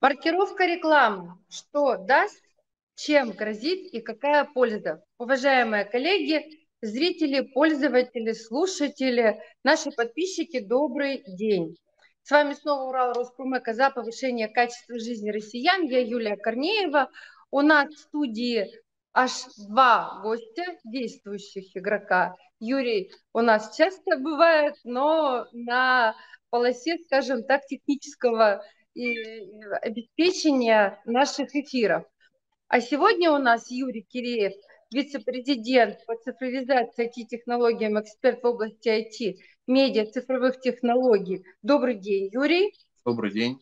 Маркировка рекламы. Что даст, чем грозит и какая польза? Уважаемые коллеги, зрители, пользователи, слушатели, наши подписчики, добрый день. С вами снова Урал Роспромека за повышение качества жизни россиян. Я Юлия Корнеева. У нас в студии аж два гостя, действующих игрока. Юрий у нас часто бывает, но на полосе, скажем так, технического и обеспечения наших эфиров. А сегодня у нас Юрий Киреев, вице-президент по цифровизации IT-технологиям, эксперт в области IT, медиа, цифровых технологий. Добрый день, Юрий. Добрый день.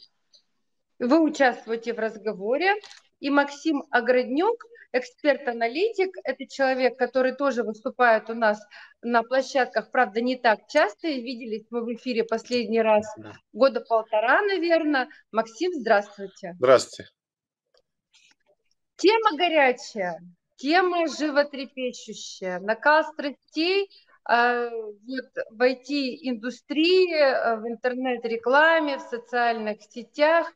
Вы участвуете в разговоре. И Максим Ограднюк, эксперт-аналитик, это человек, который тоже выступает у нас на площадках, правда, не так часто. Виделись мы в эфире последний раз да. года полтора, наверное. Максим, здравствуйте. Здравствуйте. Тема горячая, тема животрепещущая, накал страстей э, вот, в IT-индустрии, э, в интернет-рекламе, в социальных сетях.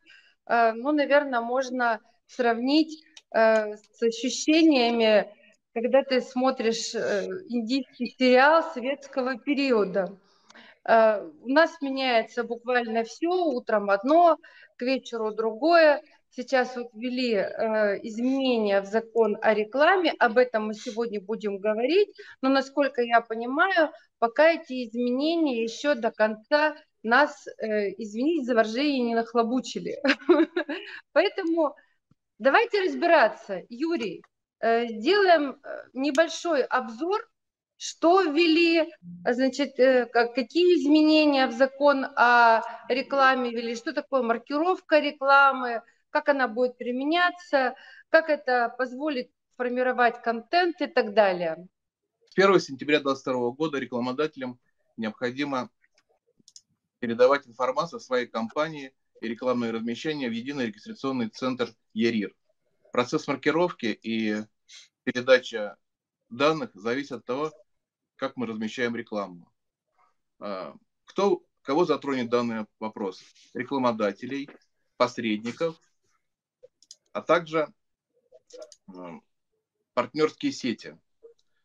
Э, ну, наверное, можно сравнить э, с ощущениями, когда ты смотришь э, индийский сериал советского периода. Э, у нас меняется буквально все, утром одно, к вечеру другое. Сейчас вот ввели э, изменения в закон о рекламе, об этом мы сегодня будем говорить, но насколько я понимаю, пока эти изменения еще до конца нас, э, извините за выражение, не нахлобучили. Поэтому Давайте разбираться. Юрий, э, сделаем э, небольшой обзор, что ввели, значит, э, какие изменения в закон о рекламе ввели, что такое маркировка рекламы, как она будет применяться, как это позволит формировать контент и так далее. С 1 сентября 2022 года рекламодателям необходимо передавать информацию о своей компании и рекламное размещение в единый регистрационный центр ЕРИР. Процесс маркировки и передача данных зависит от того, как мы размещаем рекламу. А, кто, кого затронет данный вопрос? Рекламодателей, посредников, а также партнерские сети.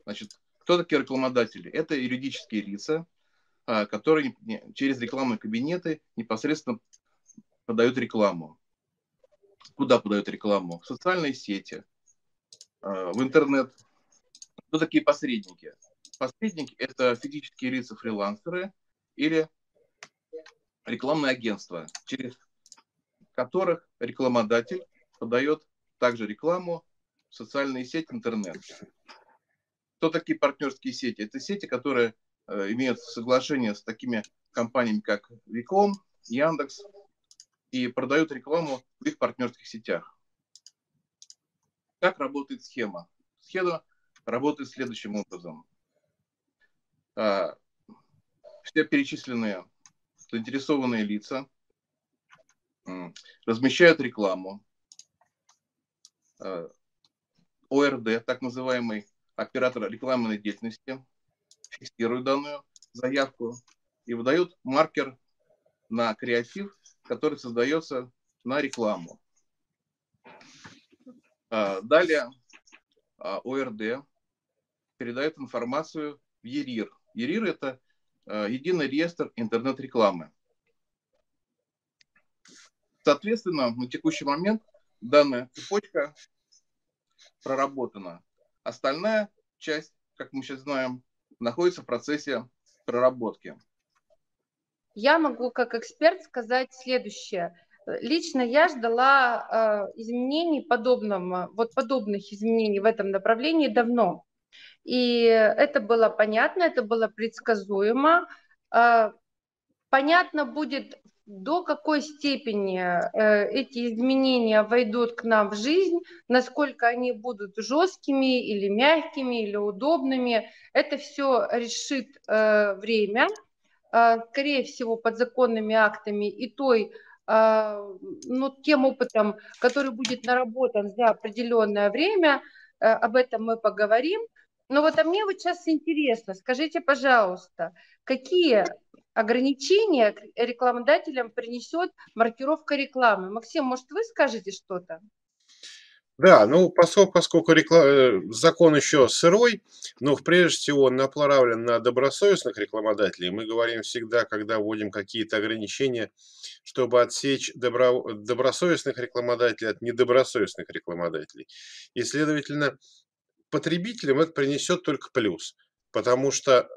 Значит, кто такие рекламодатели? Это юридические лица, а, которые через рекламные кабинеты непосредственно подают рекламу. Куда подают рекламу? В социальные сети, а, в интернет. Кто такие посредники? Посредники – это физические лица фрилансеры или рекламные агентства, через которых рекламодатель подает также рекламу в социальные сети, интернет. Кто такие партнерские сети? Это сети, которые э, имеют соглашение с такими компаниями, как Виком, Яндекс, и продают рекламу в их партнерских сетях. Как работает схема? Схема работает следующим образом. А, все перечисленные заинтересованные лица размещают рекламу. А, ОРД, так называемый оператор рекламной деятельности, фиксирует данную заявку и выдают маркер на креатив который создается на рекламу. А, далее а, ОРД передает информацию в ЕРИР. ЕРИР – это а, единый реестр интернет-рекламы. Соответственно, на текущий момент данная цепочка проработана. Остальная часть, как мы сейчас знаем, находится в процессе проработки я могу как эксперт сказать следующее. Лично я ждала э, изменений подобного, вот подобных изменений в этом направлении давно. И это было понятно, это было предсказуемо. Э, понятно будет, до какой степени э, эти изменения войдут к нам в жизнь, насколько они будут жесткими или мягкими или удобными. Это все решит время. А, скорее всего, подзаконными актами и той а, ну, тем опытом, который будет наработан за определенное время, э, об этом мы поговорим. Но вот а мне вот сейчас интересно, скажите, пожалуйста, какие ограничения рекламодателям принесет маркировка рекламы. Максим, может, вы скажете что-то? Да, ну поскольку, реклам... Э, закон еще сырой, но прежде всего он направлен на добросовестных рекламодателей. Мы говорим всегда, когда вводим какие-то ограничения, чтобы отсечь добро... добросовестных рекламодателей от недобросовестных рекламодателей. И, следовательно, потребителям это принесет только плюс. Потому что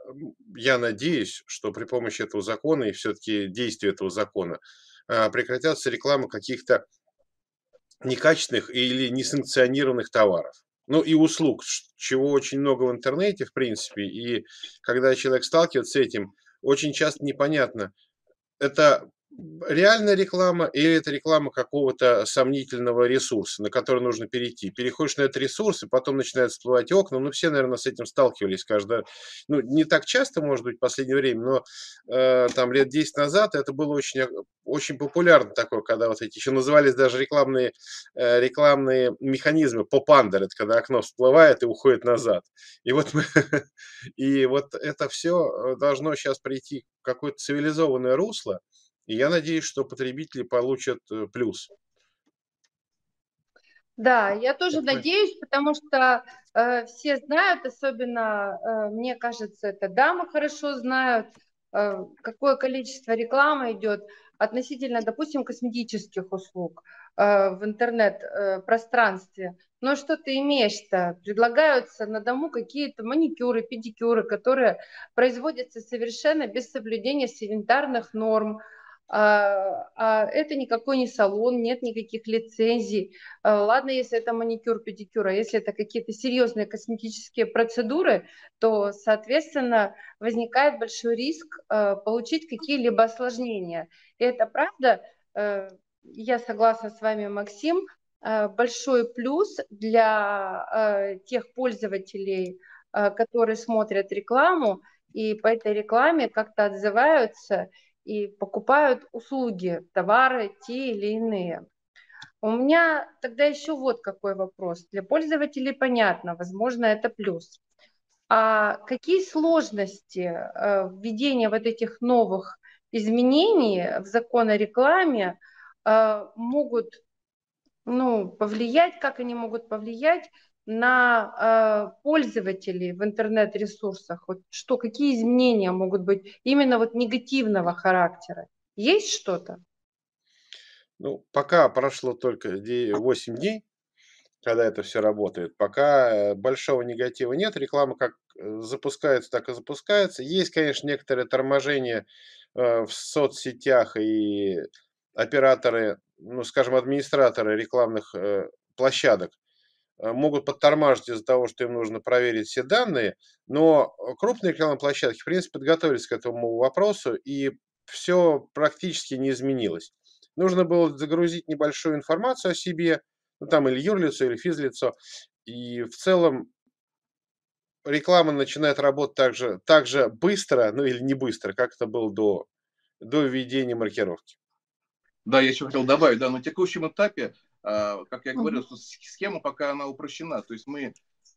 я надеюсь, что при помощи этого закона и все-таки действия этого закона а, прекратятся рекламы каких-то некачественных или несанкционированных товаров. Ну и услуг, чего очень много в интернете, в принципе. И когда человек сталкивается с этим, очень часто непонятно, это реальная реклама или это реклама какого-то сомнительного ресурса, на который нужно перейти. Переходишь на этот ресурс, и потом начинают всплывать окна. Ну, все, наверное, с этим сталкивались каждый Ну, не так часто, может быть, в последнее время, но э, там лет 10 назад это было очень, очень популярно такое, когда вот эти еще назывались даже рекламные, э, рекламные механизмы поп-андер, это когда окно всплывает и уходит назад. И вот, мы, и вот это все должно сейчас прийти в какое-то цивилизованное русло, и я надеюсь, что потребители получат э, плюс. Да, я тоже Какой? надеюсь, потому что э, все знают, особенно, э, мне кажется, это дамы хорошо знают, э, какое количество рекламы идет относительно, допустим, косметических услуг э, в интернет-пространстве. Э, Но что ты имеешь-то? Предлагаются на дому какие-то маникюры, педикюры, которые производятся совершенно без соблюдения санитарных норм, а, а это никакой не салон, нет никаких лицензий. А, ладно, если это маникюр, педикюр, а если это какие-то серьезные косметические процедуры, то, соответственно, возникает большой риск а, получить какие-либо осложнения. И это правда, э, я согласна с вами, Максим, большой плюс для тех пользователей, которые смотрят рекламу и по этой рекламе как-то отзываются – и покупают услуги, товары те или иные. У меня тогда еще вот какой вопрос. Для пользователей понятно, возможно, это плюс. А какие сложности э, введения вот этих новых изменений в закон о рекламе э, могут ну, повлиять, как они могут повлиять на э, пользователей в интернет-ресурсах? Вот что, какие изменения могут быть именно вот негативного характера? Есть что-то? Ну, пока прошло только 8 дней, когда это все работает. Пока э, большого негатива нет. Реклама как э, запускается, так и запускается. Есть, конечно, некоторое торможение э, в соцсетях и операторы, ну, скажем, администраторы рекламных площадок могут подтормаживать из-за того, что им нужно проверить все данные, но крупные рекламные площадки, в принципе, подготовились к этому вопросу, и все практически не изменилось. Нужно было загрузить небольшую информацию о себе, ну, там или юрлицо, или физлицо, и в целом реклама начинает работать так же, так же быстро, ну или не быстро, как это было до, до введения маркировки. Да, я еще хотел добавить, да, на текущем этапе как я говорил, что схема пока она упрощена. То есть мы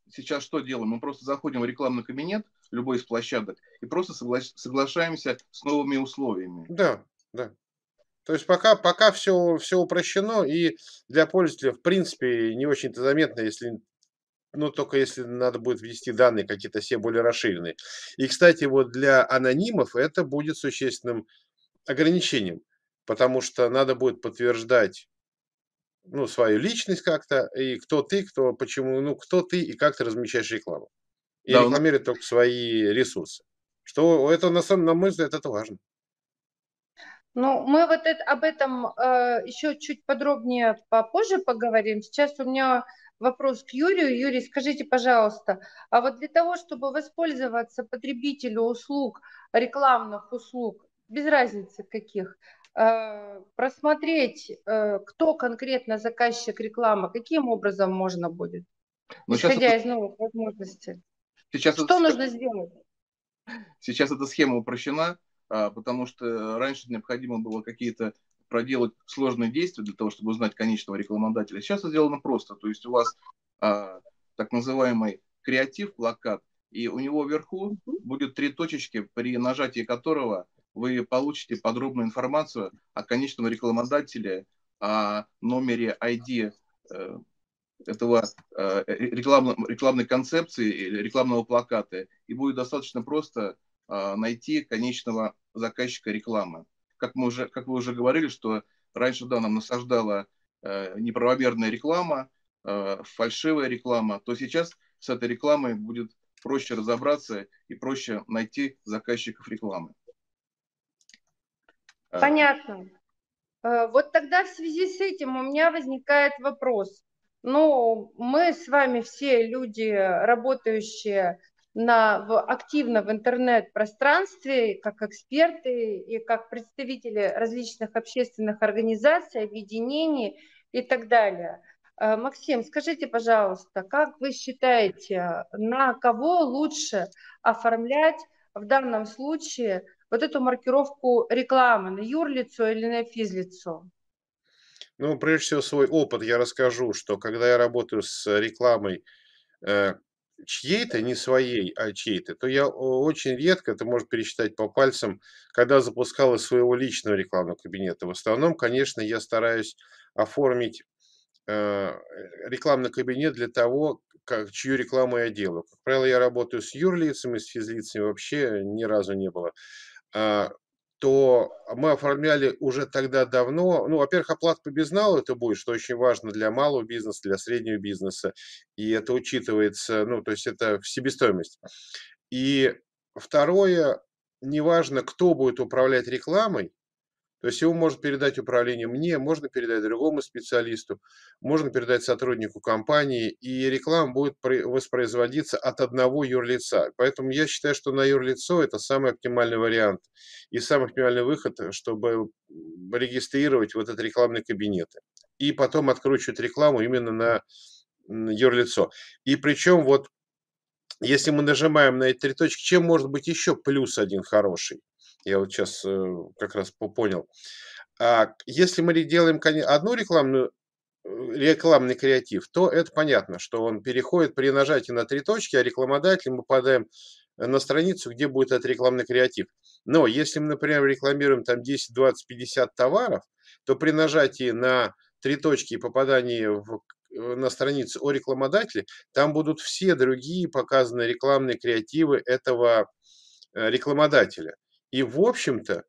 сейчас что делаем? Мы просто заходим в рекламный кабинет, любой из площадок, и просто согла- соглашаемся с новыми условиями. Да, да. То есть пока, пока все, все упрощено, и для пользователя, в принципе, не очень-то заметно, если ну, только если надо будет ввести данные какие-то все более расширенные. И, кстати, вот для анонимов это будет существенным ограничением, потому что надо будет подтверждать ну, свою личность как-то, и кто ты, кто, почему, ну, кто ты и как ты размещаешь рекламу. И да, рекламирует только свои ресурсы. Что это, на самом на мой взгляд, это важно. Ну, мы вот это, об этом э, еще чуть подробнее попозже поговорим. Сейчас у меня вопрос к Юрию. Юрий, скажите, пожалуйста, а вот для того, чтобы воспользоваться потребителю услуг, рекламных услуг, без разницы каких, просмотреть, э, кто конкретно заказчик рекламы, каким образом можно будет, Но ну, исходя из новых возможностей. Сейчас что это... нужно сделать? Сейчас эта схема упрощена, а, потому что раньше необходимо было какие-то проделать сложные действия для того, чтобы узнать конечного рекламодателя. Сейчас это сделано просто. То есть у вас а, так называемый креатив, плакат, и у него вверху будет три точечки, при нажатии которого вы получите подробную информацию о конечном рекламодателе, о номере ID э, этого э, рекламной, рекламной концепции рекламного плаката, и будет достаточно просто э, найти конечного заказчика рекламы. Как, мы уже, как вы уже говорили, что раньше да, нам насаждала неправомерная реклама, фальшивая реклама, то сейчас с этой рекламой будет проще разобраться и проще найти заказчиков рекламы. Понятно. Вот тогда в связи с этим у меня возникает вопрос. Ну, мы с вами все люди, работающие на, в, активно в интернет-пространстве, как эксперты и как представители различных общественных организаций, объединений и так далее. Э, Максим, скажите, пожалуйста, как вы считаете, на кого лучше оформлять в данном случае вот эту маркировку рекламы, на юрлицо или на физлицо? Ну, прежде всего, свой опыт я расскажу, что когда я работаю с рекламой э, чьей-то, не своей, а чьей-то, то я очень редко, это можно пересчитать по пальцам, когда запускал из своего личного рекламного кабинета. В основном, конечно, я стараюсь оформить э, рекламный кабинет для того, как, чью рекламу я делаю. Как правило, я работаю с юрлицами, с физлицами вообще ни разу не было. А, то мы оформляли уже тогда давно, ну, во-первых, оплата по безналу это будет, что очень важно для малого бизнеса, для среднего бизнеса, и это учитывается, ну, то есть это в себестоимость. И второе, неважно, кто будет управлять рекламой, то есть его можно передать управление мне, можно передать другому специалисту, можно передать сотруднику компании, и реклама будет воспроизводиться от одного юрлица. Поэтому я считаю, что на юрлицо это самый оптимальный вариант и самый оптимальный выход, чтобы регистрировать вот этот рекламный кабинет. И потом откручивать рекламу именно на юрлицо. И причем вот если мы нажимаем на эти три точки, чем может быть еще плюс один хороший? Я вот сейчас э, как раз понял. А если мы делаем одну рекламную э, рекламный креатив, то это понятно, что он переходит при нажатии на три точки, а рекламодатель мы попадаем на страницу, где будет этот рекламный креатив. Но если мы, например, рекламируем там 10, 20, 50 товаров, то при нажатии на три точки и попадании в, э, на страницу о рекламодателе, там будут все другие показаны рекламные креативы этого рекламодателя. И, в общем-то,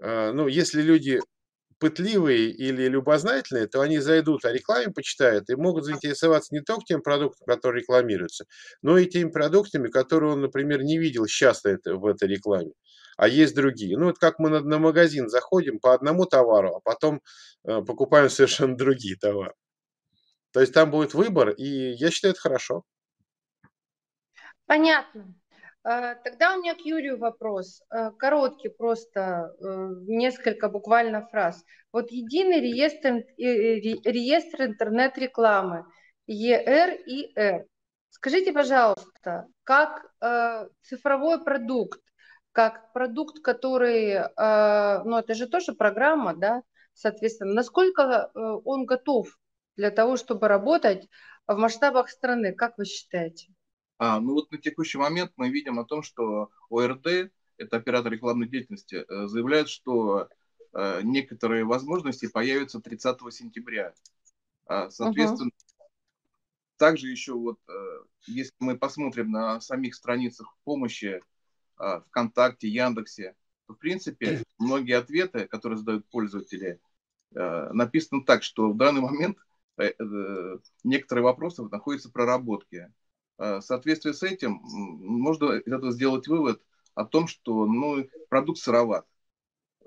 э, ну, если люди пытливые или любознательные, то они зайдут, о рекламе почитают и могут заинтересоваться не только тем продуктом, который рекламируется, но и теми продуктами, которые он, например, не видел это, в этой рекламе. А есть другие. Ну, вот как мы на, на магазин заходим по одному товару, а потом э, покупаем совершенно другие товары. То есть там будет выбор, и я считаю, это хорошо. Понятно. А, тогда у меня к Юрию вопрос, а, короткий просто, э, несколько буквально фраз. Вот единый реестр, реестр интернет-рекламы, ЕРИР. Скажите, пожалуйста, как э, цифровой продукт, как продукт, который, э, ну это же тоже программа, да, соответственно, насколько он готов для того, чтобы работать в масштабах страны, как вы считаете? А, ну вот на текущий момент мы видим о том, что ОРД, это оператор рекламной деятельности, э, заявляет, что э, некоторые возможности появятся 30 сентября. А, соответственно, uh-huh. также еще вот, э, если мы посмотрим на самих страницах помощи ВКонтакте, Яндексе, то, в принципе, многие ответы, которые задают пользователи, написаны так, что в данный момент некоторые вопросы находятся в проработке. Э, в соответствии с этим можно из этого сделать вывод о том, что ну, продукт сыроват.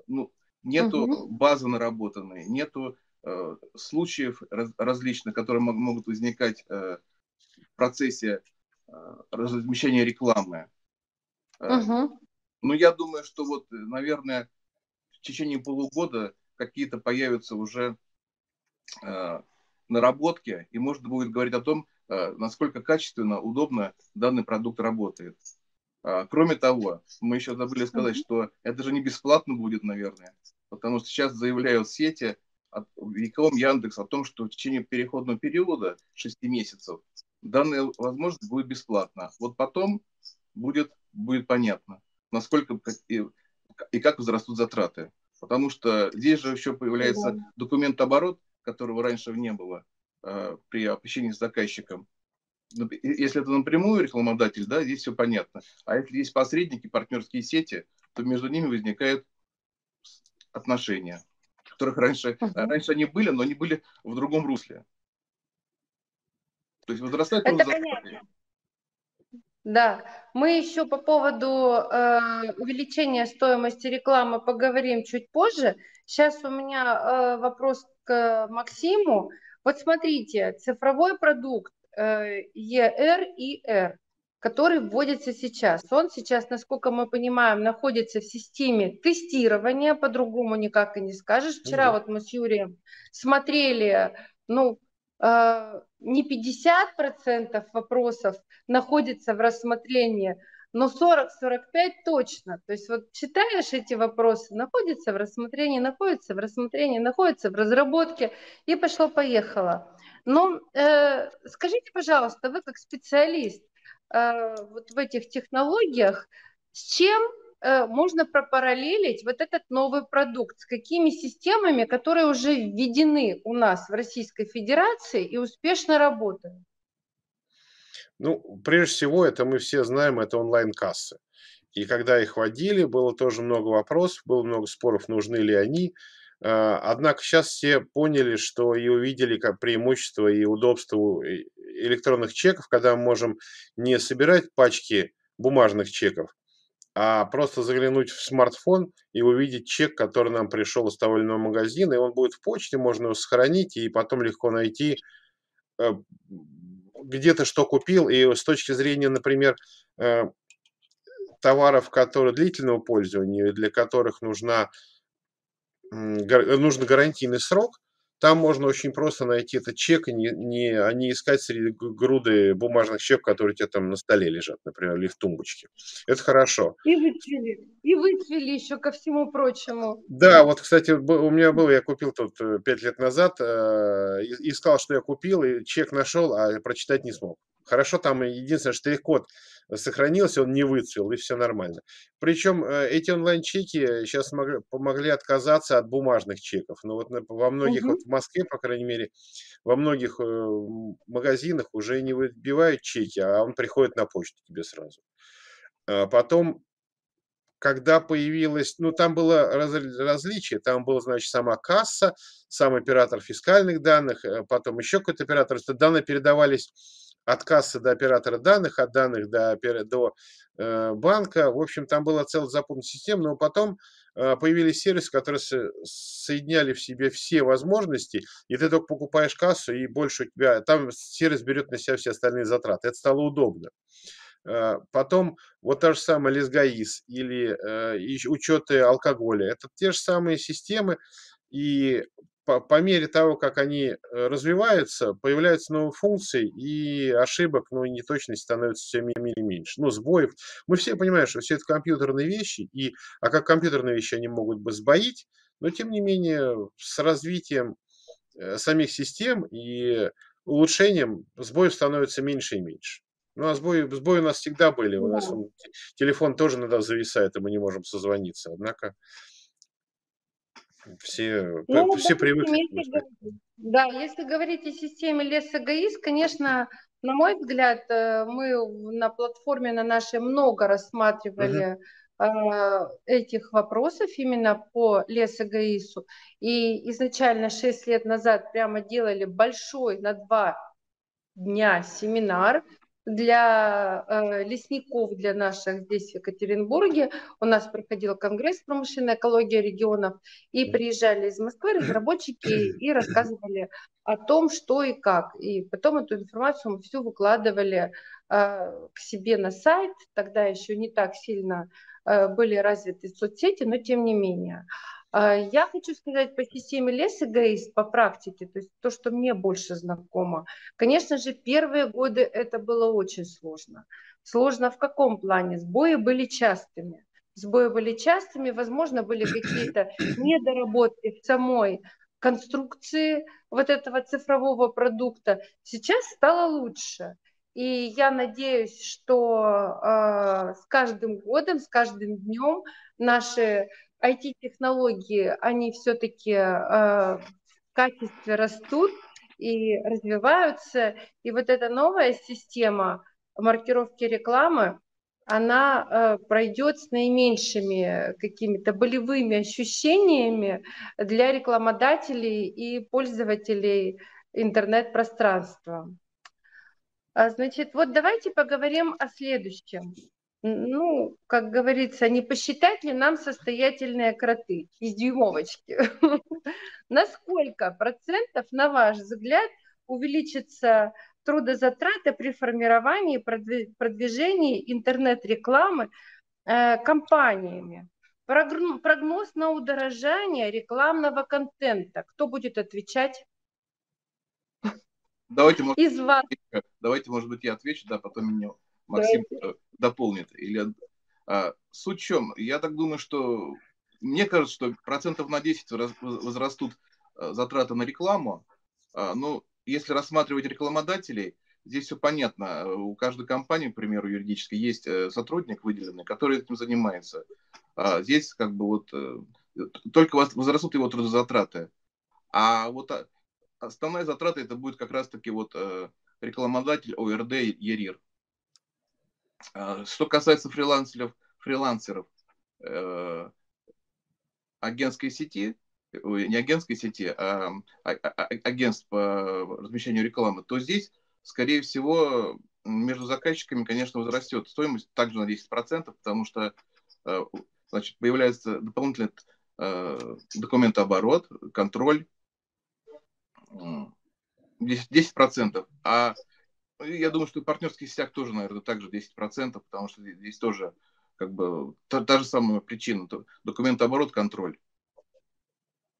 Ну, нету угу. базы наработанной, нету э, случаев раз, различных, которые мог, могут возникать э, в процессе э, размещения рекламы. Угу. Ну, я думаю, что вот, наверное, в течение полугода какие-то появятся уже э, наработки, и можно будет говорить о том, Э, насколько качественно, удобно данный продукт работает. А, кроме того, мы еще забыли сказать, что это же не бесплатно будет, наверное, потому что сейчас заявляют сети, Виком, Яндекс о том, что в течение переходного периода 6 месяцев данная возможность будет бесплатна. Вот потом будет, будет понятно, насколько и как возрастут затраты. Потому что здесь же еще появляется документ оборот, которого раньше не было э, при общении с заказчиком. Если это напрямую рекламодатель, да, здесь все понятно. А если есть посредники, партнерские сети, то между ними возникают отношения, которых раньше, uh-huh. раньше они были, но они были в другом русле. То есть возрастает Это понятно. Да, мы еще по поводу э, увеличения стоимости рекламы поговорим чуть позже. Сейчас у меня э, вопрос к Максиму. Вот смотрите, цифровой продукт э, ER и R, который вводится сейчас, он сейчас, насколько мы понимаем, находится в системе тестирования, по-другому никак и не скажешь. Вчера mm-hmm. вот мы с Юрием смотрели, ну, э, не 50% вопросов находится в рассмотрении, но 40-45 точно. То есть вот читаешь эти вопросы, находится в рассмотрении, находится в рассмотрении, находится в разработке, и пошло-поехало. Но э, скажите, пожалуйста, вы как специалист э, вот в этих технологиях, с чем Э, можно пропараллелить вот этот новый продукт с какими системами, которые уже введены у нас в Российской Федерации и успешно работают? Ну, прежде всего, это мы все знаем, это онлайн-кассы. И когда их вводили, было тоже много вопросов, было много споров, нужны ли они. Э, однако сейчас все поняли, что и увидели как преимущество и удобство электронных чеков, когда мы можем не собирать пачки бумажных чеков, а просто заглянуть в смартфон и увидеть чек, который нам пришел из того или иного магазина, и он будет в почте, можно его сохранить и потом легко найти, э, где то что купил, и с точки зрения, например, э, товаров, которые длительного пользования, для которых нужна, нужен гарантийный срок, там можно очень просто найти этот чек, и не, не, а не искать среди груды бумажных чеков, которые у тебя там на столе лежат, например, или в тумбочке. Это хорошо. И выцвели. И выцвели еще ко всему прочему. Да, вот, кстати, у меня был, я купил тут э, пять лет назад, э, искал, что я купил, и чек нашел, а прочитать не смог. Хорошо, там единственное, штрих-код сохранился, он не выцвел, и все нормально. Причем э, эти онлайн-чеки сейчас помогли отказаться от бумажных чеков. Но вот во многих, угу. вот в Москве, по крайней мере, во многих магазинах уже не выбивают чеки, а он приходит на почту тебе сразу. А потом когда появилось, ну там было раз, различие, там был, значит, сама касса, сам оператор фискальных данных, э, потом еще какой-то оператор, что данные передавались от кассы до оператора данных, от данных до, до э, банка. В общем, там была целая запутанная система, но потом э, появились сервисы, которые со, соединяли в себе все возможности, и ты только покупаешь кассу, и больше у тебя... Там сервис берет на себя все остальные затраты. Это стало удобно. Э, потом вот та же самая Лесгаис или э, учеты алкоголя. Это те же самые системы, и по, по мере того, как они э, развиваются, появляются новые функции, и ошибок, ну, и неточности становится все меньше. Ну, сбоев. Мы все понимаем, что все это компьютерные вещи, и, а как компьютерные вещи они могут бы сбоить, но, тем не менее, с развитием самих систем и улучшением сбоев становится меньше и меньше. Ну, а сбои, сбои у нас всегда были. У нас он, телефон тоже иногда зависает, и мы не можем созвониться. Однако все, ну, все привыкли. Если, да, если говорить о системе лес эгоист, конечно, на мой взгляд, э, мы на платформе на нашей много рассматривали uh этих вопросов именно по лес эгоису. И изначально 6 лет назад прямо делали большой на два дня семинар, для э, лесников, для наших здесь в Екатеринбурге. У нас проходил конгресс промышленной экологии регионов, и приезжали из Москвы разработчики и рассказывали о том, что и как. И потом эту информацию мы всю выкладывали э, к себе на сайт. Тогда еще не так сильно э, были развиты соцсети, но тем не менее. Я хочу сказать по системе лес эгоист по практике, то есть то, что мне больше знакомо. Конечно же, первые годы это было очень сложно. Сложно в каком плане? Сбои были частыми. Сбои были частыми, возможно, были какие-то недоработки в самой конструкции вот этого цифрового продукта. Сейчас стало лучше. И я надеюсь, что э, с каждым годом, с каждым днем наши IT-технологии, они все-таки э, в качестве растут и развиваются. И вот эта новая система маркировки рекламы, она э, пройдет с наименьшими какими-то болевыми ощущениями для рекламодателей и пользователей интернет-пространства. А, значит, вот давайте поговорим о следующем. Ну, как говорится, не посчитать ли нам состоятельные кроты из дюймовочки? Насколько процентов, на ваш взгляд, увеличится трудозатраты при формировании и продвижении интернет-рекламы э, компаниями? Прогноз на удорожание рекламного контента. Кто будет отвечать? Давайте, может, Из вас. Давайте, может быть, я отвечу, да, потом меня Максим Давайте. Э, дополнит. Или, а, суть в чем? Я так думаю, что мне кажется, что процентов на 10 возрастут э, затраты на рекламу. А, ну, если рассматривать рекламодателей, здесь все понятно. У каждой компании, к примеру, юридической, есть э, сотрудник выделенный, который этим занимается. А здесь как бы вот только возрастут его трудозатраты. А вот основная затрата это будет как раз-таки вот рекламодатель ОРД ЕРИР. А, что касается фрилансеров, фрилансеров э, агентской сети, не агентской сети, а, а, а агентств по размещению рекламы, то здесь, скорее всего, между заказчиками, конечно, возрастет стоимость также на 10%, потому что э, значит, появляется дополнительный э, документооборот, контроль, 10%, 10%. А я думаю, что и партнерский сетях тоже, наверное, также 10%, потому что здесь тоже как бы та, та же самая причина. Документооборот, контроль.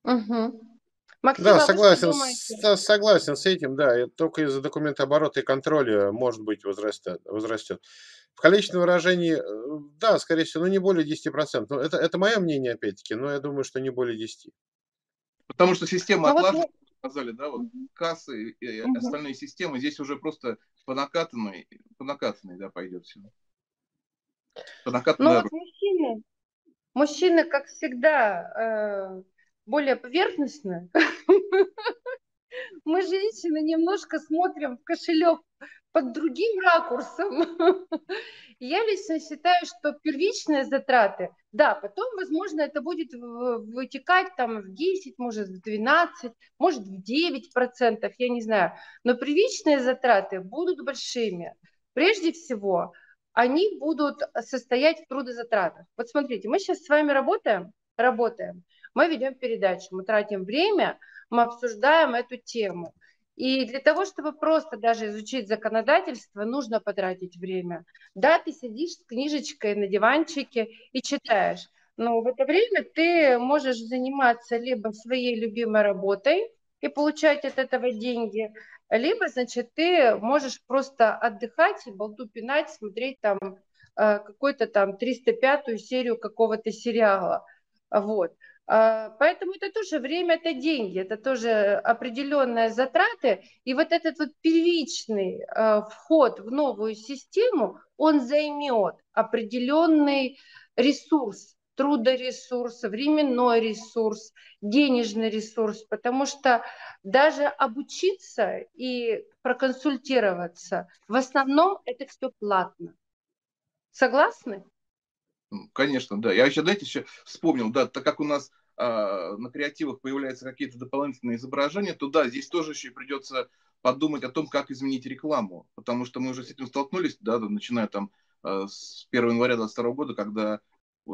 Угу. Максим, да, а согласен, с, согласен с этим, да. Только из-за документооборота и контроля, может быть, возрастет. возрастет. В количественном выражении, э, да, скорее всего, ну не более 10%. Но это, это мое мнение, опять-таки, но я думаю, что не более 10%. Потому что система ну, отлажена, вот сказали, да, вот кассы и остальные системы, здесь уже просто по накатанной, по накатанной, да, пойдет все. По накатанной. Ну, вот мужчины, мужчины, как всегда, э, более поверхностно. Мы, женщины, немножко смотрим в кошелек под другим ракурсом. Я лично считаю, что первичные затраты, да, потом, возможно, это будет вытекать там в 10, может, в 12, может, в 9 процентов, я не знаю. Но первичные затраты будут большими. Прежде всего, они будут состоять в трудозатратах. Вот смотрите, мы сейчас с вами работаем, работаем, мы ведем передачу, мы тратим время, мы обсуждаем эту тему. И для того, чтобы просто даже изучить законодательство, нужно потратить время. Да, ты сидишь с книжечкой на диванчике и читаешь, но в это время ты можешь заниматься либо своей любимой работой и получать от этого деньги, либо, значит, ты можешь просто отдыхать, болту пинать, смотреть там э, какой-то там 305-ю серию какого-то сериала. Вот. А, поэтому это тоже время, это деньги, это тоже определенные затраты. И вот этот вот первичный а, вход в новую систему, он займет определенный ресурс, трудоресурс, временной ресурс, денежный ресурс, потому что даже обучиться и проконсультироваться, в основном это все платно. Согласны? Конечно, да. Я еще, знаете, еще вспомнил, да, так как у нас на креативах появляются какие-то дополнительные изображения, то да, здесь тоже еще придется подумать о том, как изменить рекламу, потому что мы уже с этим столкнулись, да, начиная там а, с 1 января 2022 года, когда э,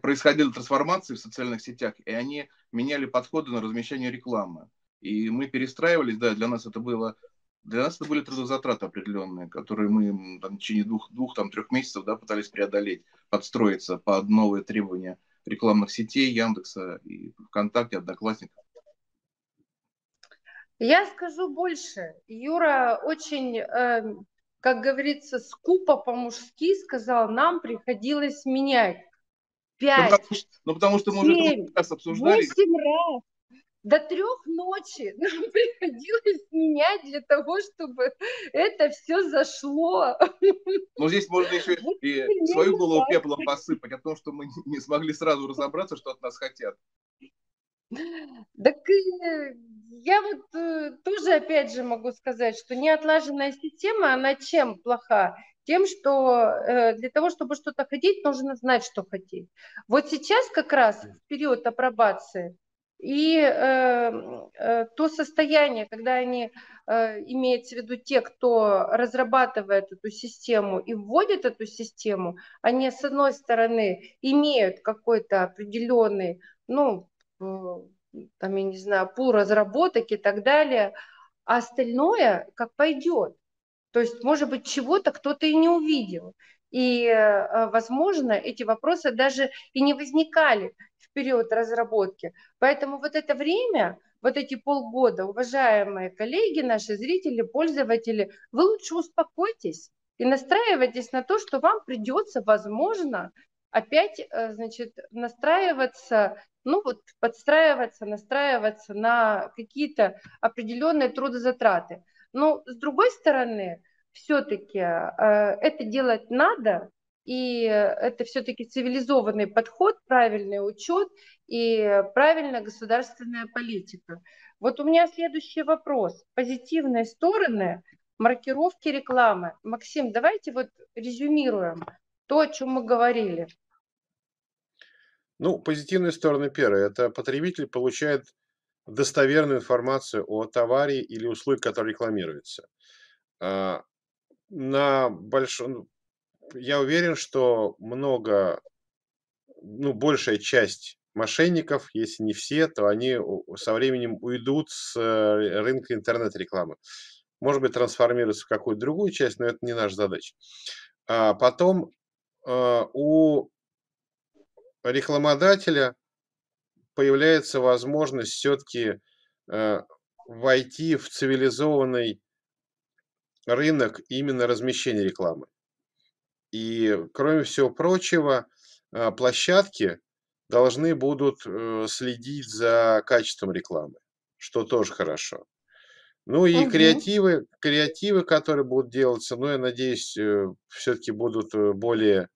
происходили трансформации в социальных сетях, и они меняли подходы на размещение рекламы. И мы перестраивались, да, для нас это было для нас это были трудозатраты определенные, которые мы там, в течение двух, двух там, трех месяцев да, пытались преодолеть, подстроиться под новые требования рекламных сетей Яндекса и ВКонтакте, Одноклассников. Я скажу больше. Юра очень, э, как говорится, скупо по-мужски сказал, нам приходилось менять. Пять, ну, потому, ну, потому что мы 7, уже раз обсуждали. 8 раз. До трех ночи нам приходилось менять для того, чтобы это все зашло. Ну, здесь можно еще и свою голову пеплом посыпать о том, что мы не смогли сразу разобраться, что от нас хотят. Так я вот э, тоже опять же могу сказать, что неотлаженная система, она чем плоха? Тем, что э, для того, чтобы что-то хотеть, нужно знать, что хотеть. Вот сейчас как раз в период апробации и э, э, то состояние, когда они, э, имеется в виду те, кто разрабатывает эту систему и вводит эту систему, они, с одной стороны, имеют какой-то определенный, ну, э, там, я не знаю, пул разработок и так далее, а остальное как пойдет. То есть, может быть, чего-то кто-то и не увидел. И, э, возможно, эти вопросы даже и не возникали в период разработки. Поэтому вот это время, вот эти полгода, уважаемые коллеги, наши зрители, пользователи, вы лучше успокойтесь и настраивайтесь на то, что вам придется, возможно, опять, э, значит, настраиваться, ну вот подстраиваться, настраиваться на какие-то определенные трудозатраты. Но с другой стороны, все-таки э, это делать надо, и это все-таки цивилизованный подход, правильный учет и правильная государственная политика. Вот у меня следующий вопрос. Позитивные стороны маркировки рекламы. Максим, давайте вот резюмируем то, о чем мы говорили. Ну, позитивные стороны первые. Это потребитель получает достоверную информацию о товаре или услуге, который рекламируется. На большом, ну, я уверен, что много, ну, большая часть мошенников, если не все, то они со временем уйдут с э, рынка интернет-рекламы. Может быть, трансформируются в какую-то другую часть, но это не наша задача. А потом а, у рекламодателя появляется возможность все-таки э, войти в цивилизованный рынок именно размещения рекламы. И, кроме всего прочего, а, площадки должны будут э, следить за качеством рекламы, что тоже хорошо. Ну и угу. креативы, креативы, которые будут делаться, ну, я надеюсь, э, все-таки будут э, более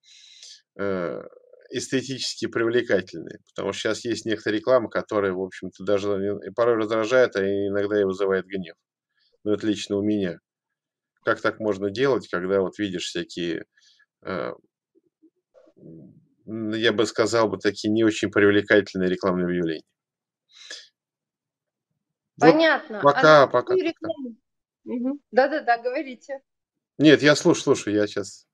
эстетически привлекательные, потому что сейчас есть некоторые рекламы, которые, в общем-то, даже порой раздражают, а иногда и вызывают гнев. Ну, это лично у меня. Как так можно делать, когда вот видишь всякие Э, я бы сказал, бы такие не очень привлекательные рекламные объявления. Понятно. Вот пока, а пока. Да-да-да, говорите. Нет, я слушаю, слушаю, я сейчас.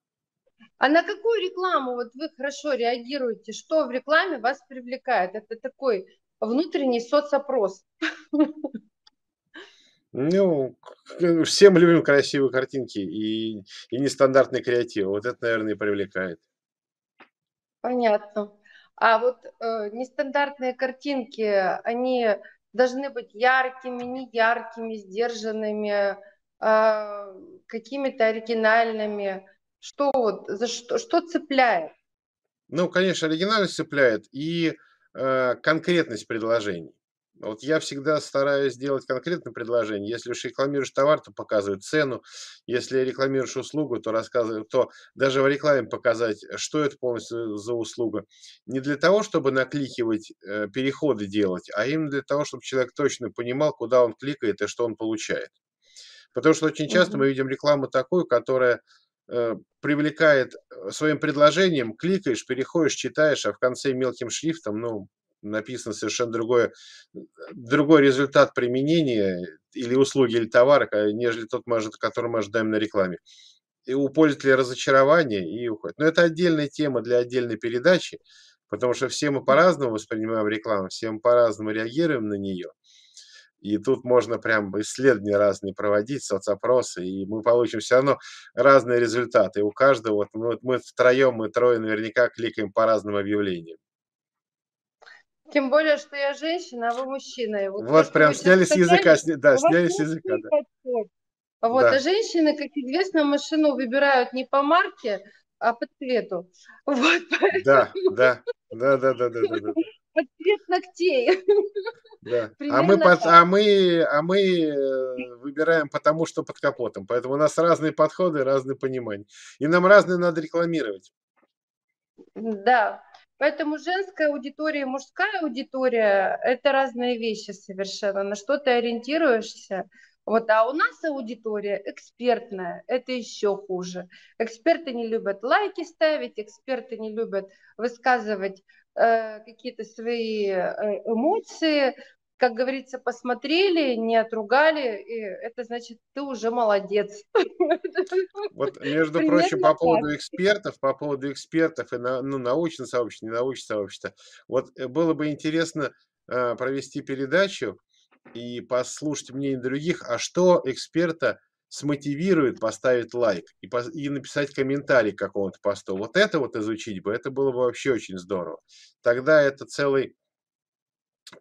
А на какую рекламу вот вы хорошо реагируете? Что в рекламе вас привлекает? Это такой внутренний соцопрос. Ну, все мы любим красивые картинки и, и нестандартный креатив. Вот это, наверное, и привлекает. Понятно. А вот э, нестандартные картинки, они должны быть яркими, не яркими, сдержанными, э, какими-то оригинальными. Что вот, за что, что цепляет? Ну, конечно, оригинальность цепляет и э, конкретность предложений. Вот я всегда стараюсь сделать конкретное предложение. Если уж рекламируешь товар, то показывай цену. Если рекламируешь услугу, то рассказывай, то даже в рекламе показать, что это полностью за услуга. Не для того, чтобы накликивать, э, переходы делать, а именно для того, чтобы человек точно понимал, куда он кликает и что он получает. Потому что очень часто мы видим рекламу такую, которая э, привлекает э, своим предложением, кликаешь, переходишь, читаешь, а в конце мелким шрифтом, ну, написано совершенно другое, другой результат применения или услуги, или товара, нежели тот, который мы ожидаем на рекламе. И у пользователя разочарование и уходит. Но это отдельная тема для отдельной передачи, потому что все мы по-разному воспринимаем рекламу, все мы по-разному реагируем на нее. И тут можно прям исследования разные проводить, соцопросы, и мы получим все равно разные результаты. И у каждого, вот мы, мы втроем, мы трое наверняка кликаем по разным объявлениям. Тем более, что я женщина, а вы мужчина. И вот вот то, прям сняли с языка, сня... да, сняли с языка. Да. Вот, да. а женщины, как известно, машину выбирают не по марке, а по цвету. Вот, да, да, да, да, да, да, да. под цвет ногтей. Да. А, мы под, а, мы, а мы э, выбираем потому, что под капотом. Поэтому у нас разные подходы, разные понимания. И нам разные надо рекламировать. Да. Поэтому женская аудитория и мужская аудитория – это разные вещи совершенно. На что ты ориентируешься – вот, а у нас аудитория экспертная, это еще хуже. Эксперты не любят лайки ставить, эксперты не любят высказывать э, какие-то свои э, эмоции. Как говорится, посмотрели, не отругали, и это значит, ты уже молодец. Вот, между прочим, по поводу экспертов, по поводу экспертов и ну, научного сообщества, не научного сообщества, вот э, было бы интересно э, провести передачу, и послушать мнение других, а что эксперта смотивирует поставить лайк и, по, и написать комментарий к какому-то посту. Вот это вот изучить бы, это было бы вообще очень здорово. Тогда это целый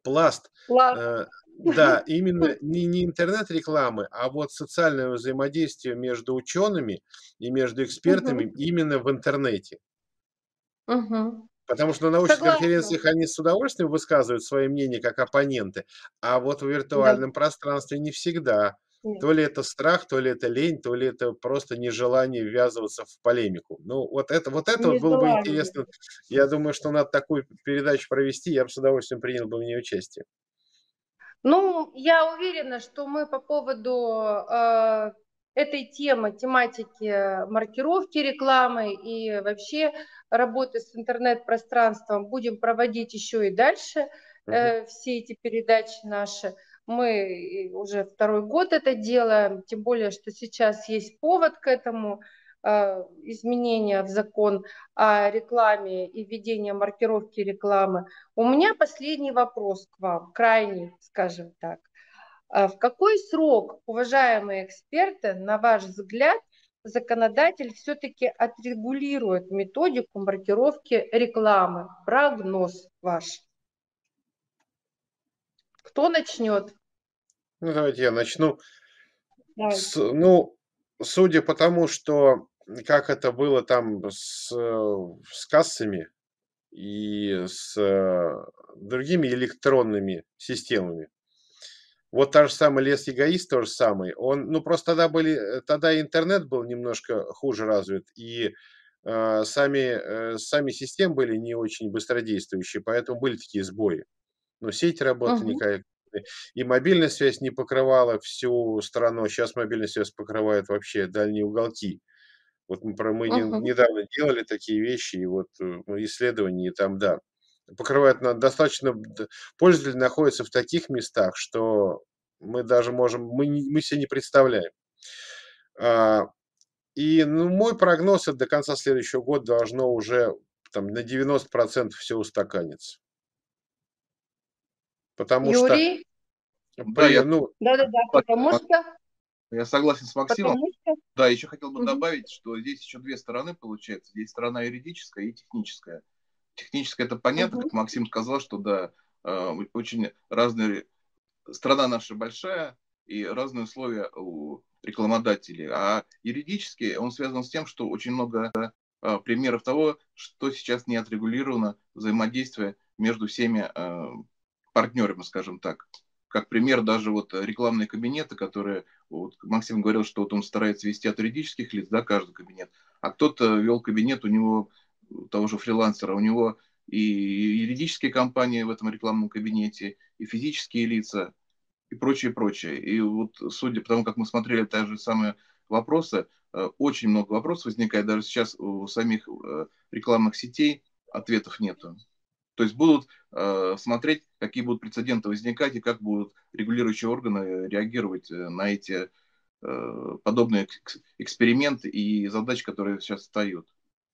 пласт. Э, да, именно не, не интернет-рекламы, а вот социальное взаимодействие между учеными и между экспертами угу. именно в интернете. Угу. Потому что на научных Согласна. конференциях они с удовольствием высказывают свои мнения как оппоненты, а вот в виртуальном да. пространстве не всегда. Нет. То ли это страх, то ли это лень, то ли это просто нежелание ввязываться в полемику. Ну, вот это, вот это вот было бы интересно. Я думаю, что надо такую передачу провести, я бы с удовольствием принял бы в ней участие. Ну, я уверена, что мы по поводу э, этой темы, тематики маркировки рекламы и вообще работы с интернет-пространством будем проводить еще и дальше. Uh-huh. все эти передачи наши. Мы уже второй год это делаем, тем более, что сейчас есть повод к этому э, изменения в закон о рекламе и введение маркировки рекламы. У меня последний вопрос к вам, крайний, скажем так. А в какой срок, уважаемые эксперты, на ваш взгляд, законодатель все-таки отрегулирует методику маркировки рекламы? Прогноз ваш. Кто начнет? Ну, давайте я начну. С, ну, судя по тому, что как это было там с, с кассами и с э, другими электронными системами, вот та же самая лес эгоист, то же самое. Он, ну просто тогда были, э, тогда интернет был немножко хуже развит, и э, сами, э, сами системы были не очень быстродействующие, поэтому были такие сбои. Но сеть работала угу. И мобильная связь не покрывала всю страну. Сейчас мобильная связь покрывает вообще дальние уголки. Вот мы, про, мы uh недавно делали такие вещи, и вот э, исследования, и там, да, покрывает на достаточно пользователь находится в таких местах, что мы даже можем, мы, мы себе не представляем. А, и ну, мой прогноз, это до конца следующего года должно уже там, на 90% все устаканиться. Потому Юрий? что... Да, я, ну, да, да, да, потому что... Я согласен с Максимом. Что... Да, еще хотел бы угу. добавить, что здесь еще две стороны получается. Здесь сторона юридическая и техническая. Технически это понятно, угу. как Максим сказал, что да, э, очень разные... Страна наша большая, и разные условия у рекламодателей. А юридически он связан с тем, что очень много э, примеров того, что сейчас не отрегулировано взаимодействие между всеми э, партнерами, скажем так. Как пример, даже вот рекламные кабинеты, которые, вот Максим говорил, что вот он старается вести от юридических лиц, да, каждый кабинет, а кто-то вел кабинет, у него того же фрилансера, у него и юридические компании в этом рекламном кабинете, и физические лица, и прочее, прочее. И вот судя по тому, как мы смотрели те же самые вопросы, э, очень много вопросов возникает, даже сейчас у самих э, рекламных сетей ответов нету. То есть будут э, смотреть, какие будут прецеденты возникать и как будут регулирующие органы реагировать на эти подобные эксперименты и задачи, которые сейчас встают.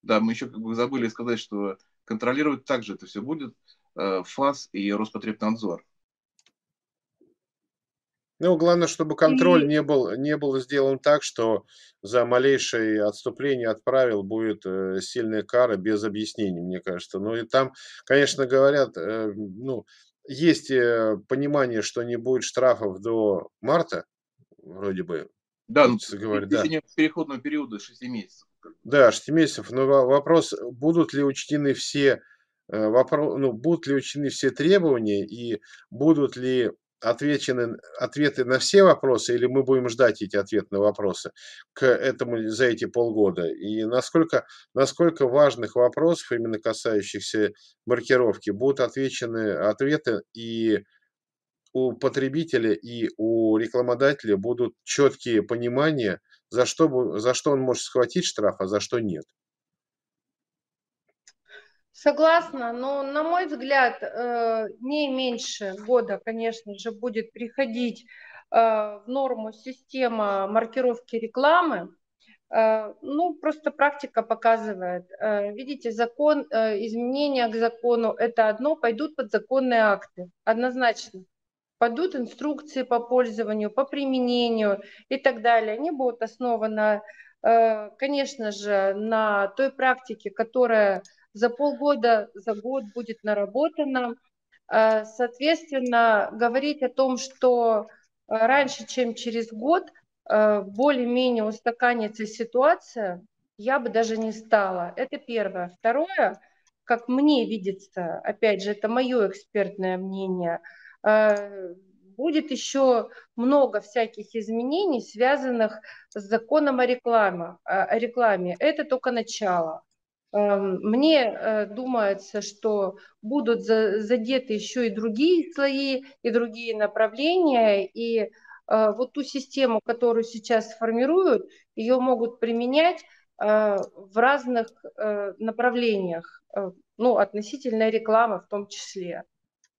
Да, мы еще как бы забыли сказать, что контролировать также это все будет э, ФАС и Роспотребнадзор. Ну, главное, чтобы контроль и... не, был, не был сделан так, что за малейшее отступление от правил будет э, сильная кара без объяснений, мне кажется. Ну и там, конечно, говорят, э, ну, есть э, понимание, что не будет штрафов до марта, вроде бы. Да, ну, говорит, да. переходного периода 6 месяцев. Да, 6 месяцев. Но вопрос, будут ли учтены все вопрос, ну, будут ли учтены все требования и будут ли отвечены ответы на все вопросы, или мы будем ждать эти ответы на вопросы к этому за эти полгода? И насколько, насколько важных вопросов, именно касающихся маркировки, будут отвечены ответы и у потребителя и у рекламодателя будут четкие понимания, за что, за что он может схватить штраф, а за что нет. Согласна, но на мой взгляд, э, не меньше года, конечно же, будет приходить э, в норму система маркировки рекламы. Э, ну, просто практика показывает. Видите, закон, изменения к закону – это одно, пойдут подзаконные акты, однозначно. Пойдут инструкции по пользованию, по применению и так далее. Они будут основаны, конечно же, на той практике, которая за полгода, за год будет наработано. Э, соответственно, говорить о том, что э, раньше, чем через год, э, более-менее устаканится ситуация, я бы даже не стала. Это первое. Второе, как мне видится, опять же, это мое экспертное мнение, будет еще много всяких изменений, связанных с законом о рекламе. Рекламе. Это только начало. Эм, мне э, думается, что будут задеты еще и другие слои, и другие направления, и э, вот ту систему, которую сейчас формируют, ее могут применять э, в разных направлениях, ну, относительно рекламы в том числе.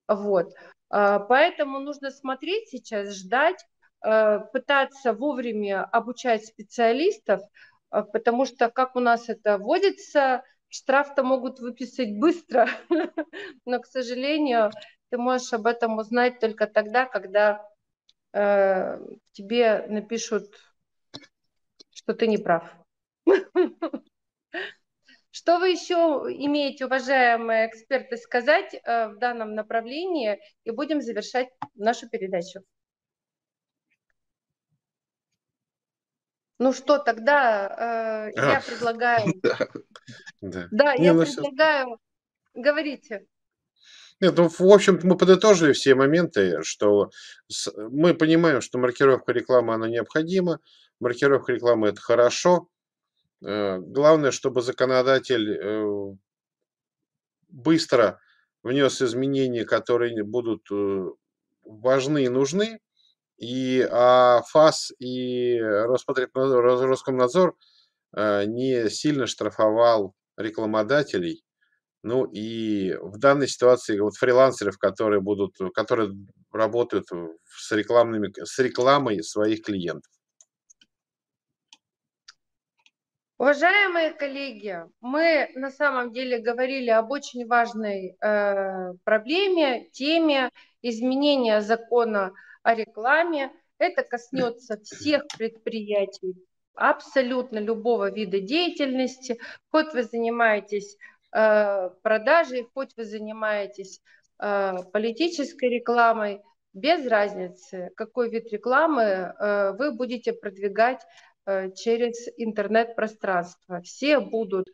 Вот. Поэтому нужно смотреть сейчас, ждать, пытаться вовремя обучать специалистов, потому что как у нас это вводится, штраф-то могут выписать быстро, но, к сожалению, ты можешь об этом узнать только тогда, когда э, тебе напишут, что ты не прав. Что вы еще имеете, уважаемые эксперты, сказать э, в данном направлении? И будем завершать нашу передачу. Ну что, тогда э, я предлагаю... Да, да. Я ну, предлагаю... Говорите. Нет, ну, в общем мы подытожили все моменты, что с, мы понимаем, что маркировка рекламы, она необходима, маркировка рекламы – это хорошо. Э, главное, чтобы законодатель э, быстро внес изменения, которые будут э, важны и нужны, и а ФАС и Роспотребнадзор, Роскомнадзор э, не сильно штрафовал рекламодателей. Ну и в данной ситуации вот фрилансеров, которые будут, которые работают с рекламными, с рекламой своих клиентов. Уважаемые коллеги, мы на самом деле говорили об очень важной э, проблеме, теме изменения закона о рекламе. Это коснется всех предприятий, абсолютно любого вида деятельности. Хоть вы занимаетесь э, продажей, хоть вы занимаетесь э, политической рекламой, без разницы, какой вид рекламы э, вы будете продвигать э, через интернет-пространство. Все будут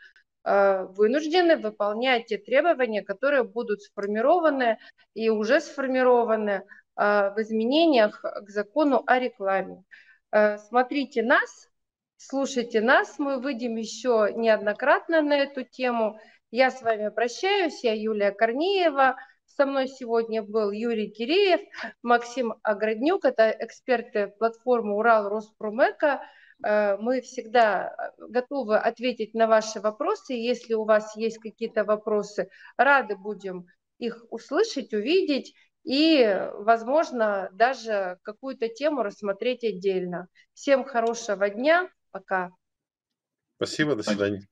э, вынуждены выполнять те требования, которые будут сформированы и уже сформированы в изменениях к закону о рекламе. А, смотрите нас, слушайте нас, мы выйдем еще неоднократно на эту тему. Я с вами прощаюсь, я Юлия Корнеева. Со мной сегодня был Юрий Киреев, Максим Ограднюк, это эксперты платформы Урал Роспромека. А, мы всегда готовы ответить на ваши вопросы. Если у вас есть какие-то вопросы, рады будем их услышать, увидеть и, возможно, даже какую-то тему рассмотреть отдельно. Всем хорошего дня. Пока. Спасибо, до свидания.